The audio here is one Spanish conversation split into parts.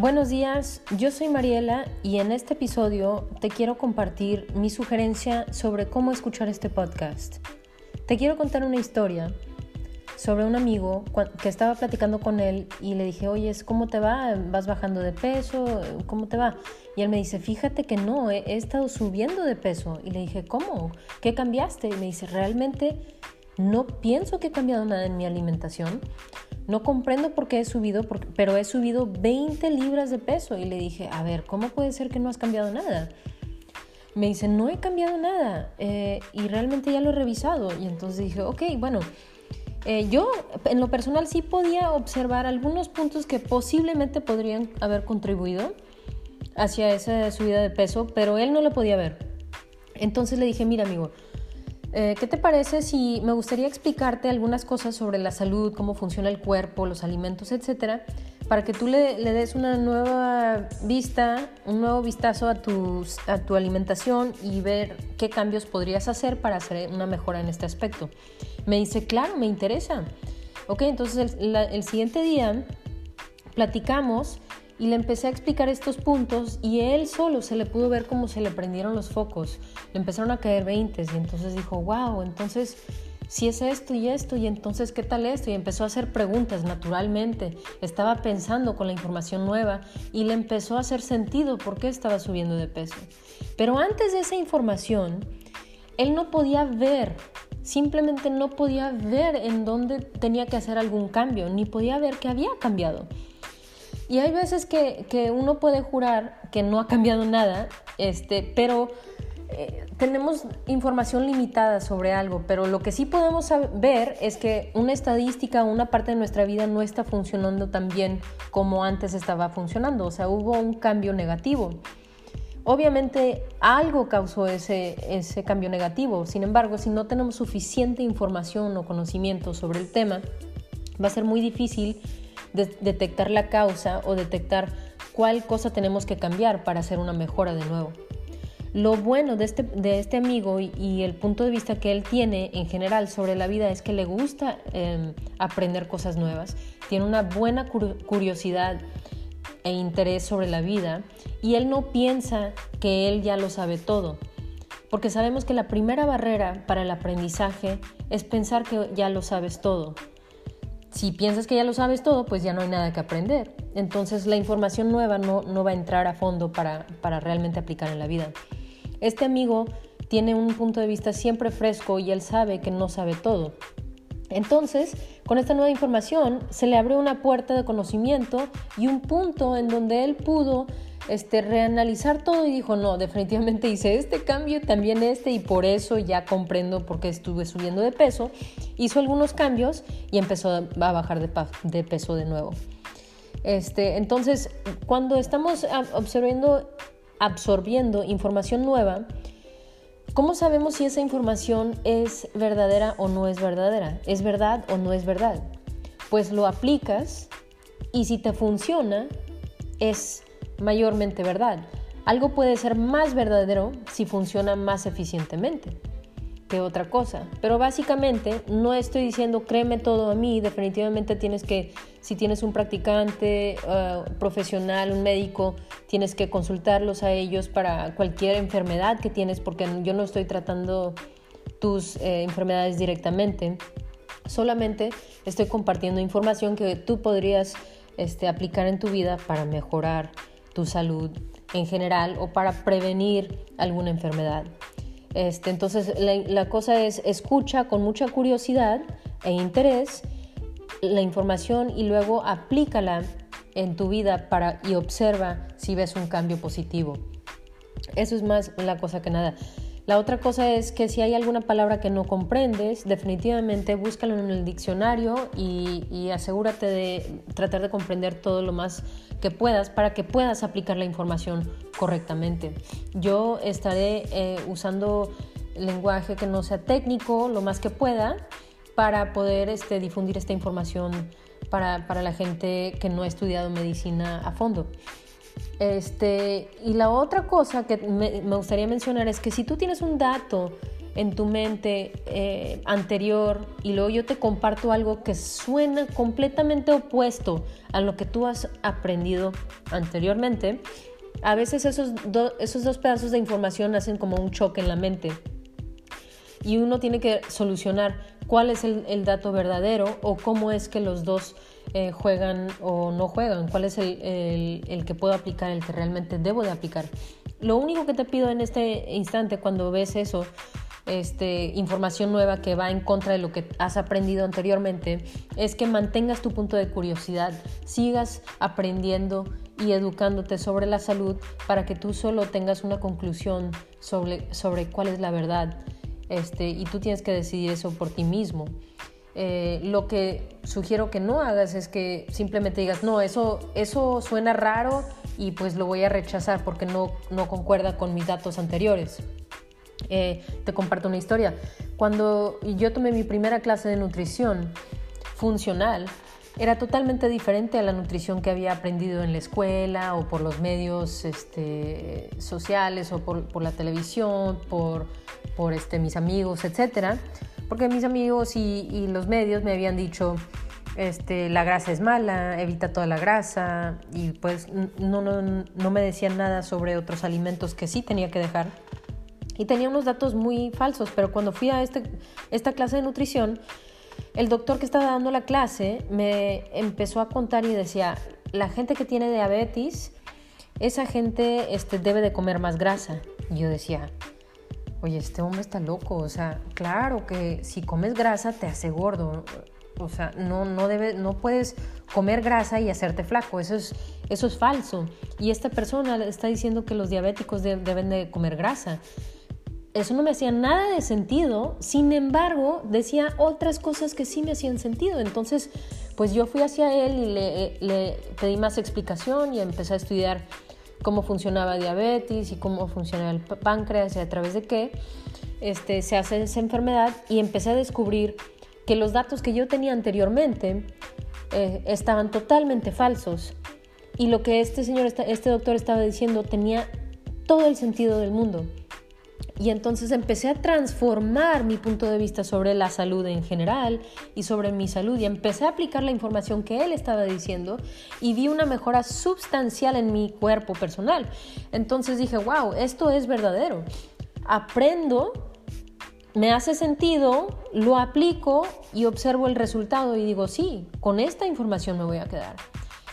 Buenos días, yo soy Mariela y en este episodio te quiero compartir mi sugerencia sobre cómo escuchar este podcast. Te quiero contar una historia sobre un amigo que estaba platicando con él y le dije, oye, ¿cómo te va? ¿Vas bajando de peso? ¿Cómo te va? Y él me dice, fíjate que no, he, estado subiendo de peso. Y le dije, ¿cómo? ¿Qué cambiaste? Y me dice, realmente no pienso que he cambiado nada en mi alimentación. No comprendo por qué he subido, pero he subido 20 libras de peso. Y le dije, a ver, ¿cómo puede ser que no has cambiado nada? Me dice, no he cambiado nada eh, y realmente ya lo he revisado. Y entonces dije, ok, bueno, eh, yo en lo personal sí podía observar algunos puntos que posiblemente podrían haber contribuido hacia esa subida de peso, pero él no lo podía ver. Entonces le dije, mira amigo, eh, ¿Qué te parece si me gustaría explicarte algunas cosas sobre la salud, cómo funciona el cuerpo, los alimentos, etcétera, para que tú le, des una nueva vista, un nuevo vistazo a, a tu alimentación y ver qué cambios podrías hacer para hacer una mejora en este aspecto? Me dice, claro, me interesa. Ok, entonces el siguiente día platicamos y le empecé a explicar estos puntos y él solo se le pudo ver cómo se le prendieron los focos, le empezaron a caer 20 y entonces dijo, wow, entonces si es esto y esto y entonces qué tal esto y empezó a hacer preguntas naturalmente, estaba pensando con la información nueva y le empezó a hacer sentido por qué estaba subiendo de peso. Pero antes de esa información, él no podía ver simplemente no podía ver en dónde tenía que hacer algún cambio, ni podía ver que había cambiado. Y hay veces que, uno puede jurar que no ha cambiado nada, este, pero eh, tenemos información limitada sobre algo, pero lo que sí podemos ver es que una estadística, una parte de nuestra vida no está funcionando tan bien como antes estaba funcionando, o sea, hubo un cambio negativo. Obviamente algo causó ese, ese cambio negativo, sin embargo, si no tenemos suficiente información o conocimiento sobre el tema, va a ser muy difícil detectar la causa o detectar cuál cosa tenemos que cambiar para hacer una mejora de nuevo. Lo bueno de este, de este amigo y, el punto de vista que él tiene en general sobre la vida es que le gusta em, aprender cosas nuevas, tiene una buena curiosidad e interés sobre la vida y él no piensa que él ya lo sabe todo, porque sabemos que la primera barrera para el aprendizaje es pensar que ya lo sabes todo si piensas que ya lo sabes todo, pues ya no hay nada que aprender. Entonces la información nueva no, no va a entrar a fondo para, para realmente aplicar en la vida. Este amigo tiene un punto de vista siempre fresco y él sabe que no sabe todo. Entonces, con esta nueva información se le abrió una puerta de conocimiento y un punto en donde él pudo este, reanalizar todo y dijo, no, definitivamente hice este cambio, también este, y por eso ya comprendo por qué estuve subiendo de peso. Hizo algunos cambios y empezó a bajar de, peso de nuevo. Este, entonces, cuando estamos absorbiendo, absorbiendo información nueva, ¿cómo sabemos si esa información es verdadera o no es verdadera? ¿Es verdad o no es verdad? Pues lo aplicas y si te funciona, es mayormente verdad. Algo puede ser más verdadero si funciona más eficientemente que otra cosa. Pero básicamente no estoy diciendo créeme todo a mí, definitivamente tienes que, si tienes un practicante uh, profesional, un médico, tienes que consultarlos a ellos para cualquier enfermedad que tienes, porque yo no estoy tratando tus eh, enfermedades directamente. Solamente estoy compartiendo información que tú podrías este, aplicar en tu vida para mejorar tu salud en general o para prevenir alguna enfermedad. Este, entonces la, cosa es escucha con mucha curiosidad e interés la información y luego aplícala en tu vida para, y observa si ves un cambio positivo. Eso es más la cosa que nada. La otra cosa es que si hay alguna palabra que no comprendes, definitivamente búscalo en el diccionario y, asegúrate de tratar de comprender todo lo más que puedas para que puedas aplicar la información correctamente. Yo estaré eh, usando lenguaje que no sea técnico lo más que pueda para poder este, difundir esta información para, para la gente que no ha estudiado medicina a fondo. Este, y la otra cosa que me, gustaría mencionar es que si tú tienes un dato en tu mente eh, anterior y luego yo te comparto algo que suena completamente opuesto a lo que tú has aprendido anteriormente, a veces esos, esos dos pedazos de información hacen como un choque en la mente. Y uno tiene que solucionar cuál es el, dato verdadero o cómo es que los dos eh, juegan o no juegan, cuál es el, el, que puedo aplicar, el que realmente debo de aplicar. Lo único que te pido en este instante cuando ves eso, este, información nueva que va en contra de lo que has aprendido anteriormente, es que mantengas tu punto de curiosidad, sigas aprendiendo y educándote sobre la salud para que tú solo tengas una conclusión sobre, sobre cuál es la verdad. Este, y tú tienes que decidir eso por ti mismo. Eh, lo que sugiero que no hagas es que simplemente digas, no, eso, eso suena raro y pues lo voy a rechazar porque no, no concuerda con mis datos anteriores. Eh, te comparto una historia. Cuando yo tomé mi primera clase de nutrición funcional, era totalmente diferente a la nutrición que había aprendido en la escuela o por los medios este, sociales o por, la televisión, por, por este, mis amigos, etc. Porque mis amigos y, los medios me habían dicho, este, la grasa es mala, evita toda la grasa y pues no, me decían nada sobre otros alimentos que sí tenía que dejar y tenía unos datos muy falsos, pero cuando fui a este, esta clase de nutrición, el doctor que estaba dando la clase me empezó a contar y decía, la gente que tiene diabetes, esa gente este, debe de comer más grasa. Y yo decía, oye, este hombre está loco, o sea, claro que si comes grasa te hace gordo, o sea, no, no, debe, no puedes comer grasa y hacerte flaco, eso es, eso es falso. Y esta persona está diciendo que los diabéticos deben de comer grasa eso no me hacía nada de sentido, sin embargo, decía otras cosas que sí me hacían sentido. Entonces, pues yo fui hacia él y le, pedí más explicación y empecé a estudiar cómo funcionaba diabetes y cómo funciona el páncreas y a través de qué este, se hace esa enfermedad y empecé a descubrir que los datos que yo tenía anteriormente eh, estaban totalmente falsos y lo que este señor, este doctor estaba diciendo tenía todo el sentido del mundo. Y entonces empecé a transformar mi punto de vista sobre la salud en general y sobre mi salud y empecé a aplicar la información que él estaba diciendo y vi una mejora sustancial en mi cuerpo personal. Entonces dije, wow, esto es verdadero. Aprendo, me hace sentido, lo aplico y observo el resultado y digo, sí, con esta información me voy a quedar.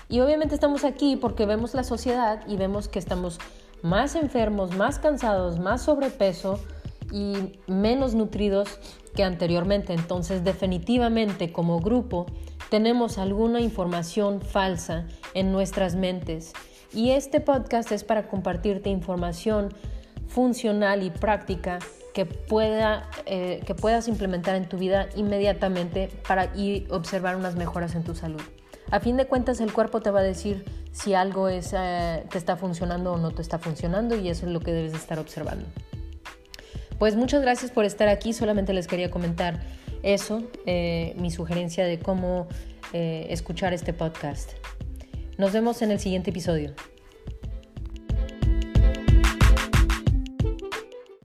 Y obviamente estamos aquí porque vemos la sociedad y vemos que estamos más enfermos, más cansados, más sobrepeso y menos nutridos que anteriormente. Entonces definitivamente como grupo tenemos alguna información falsa en nuestras mentes. Y este podcast es para compartirte información funcional y práctica que, pueda, eh, que puedas implementar en tu vida inmediatamente para observar unas mejoras en tu salud. A fin de cuentas, el cuerpo te va a decir si algo es, eh, te está funcionando o no te está funcionando y eso es lo que debes estar observando. Pues muchas gracias por estar aquí, solamente les quería comentar eso, eh, mi sugerencia de cómo eh, escuchar este podcast. Nos vemos en el siguiente episodio.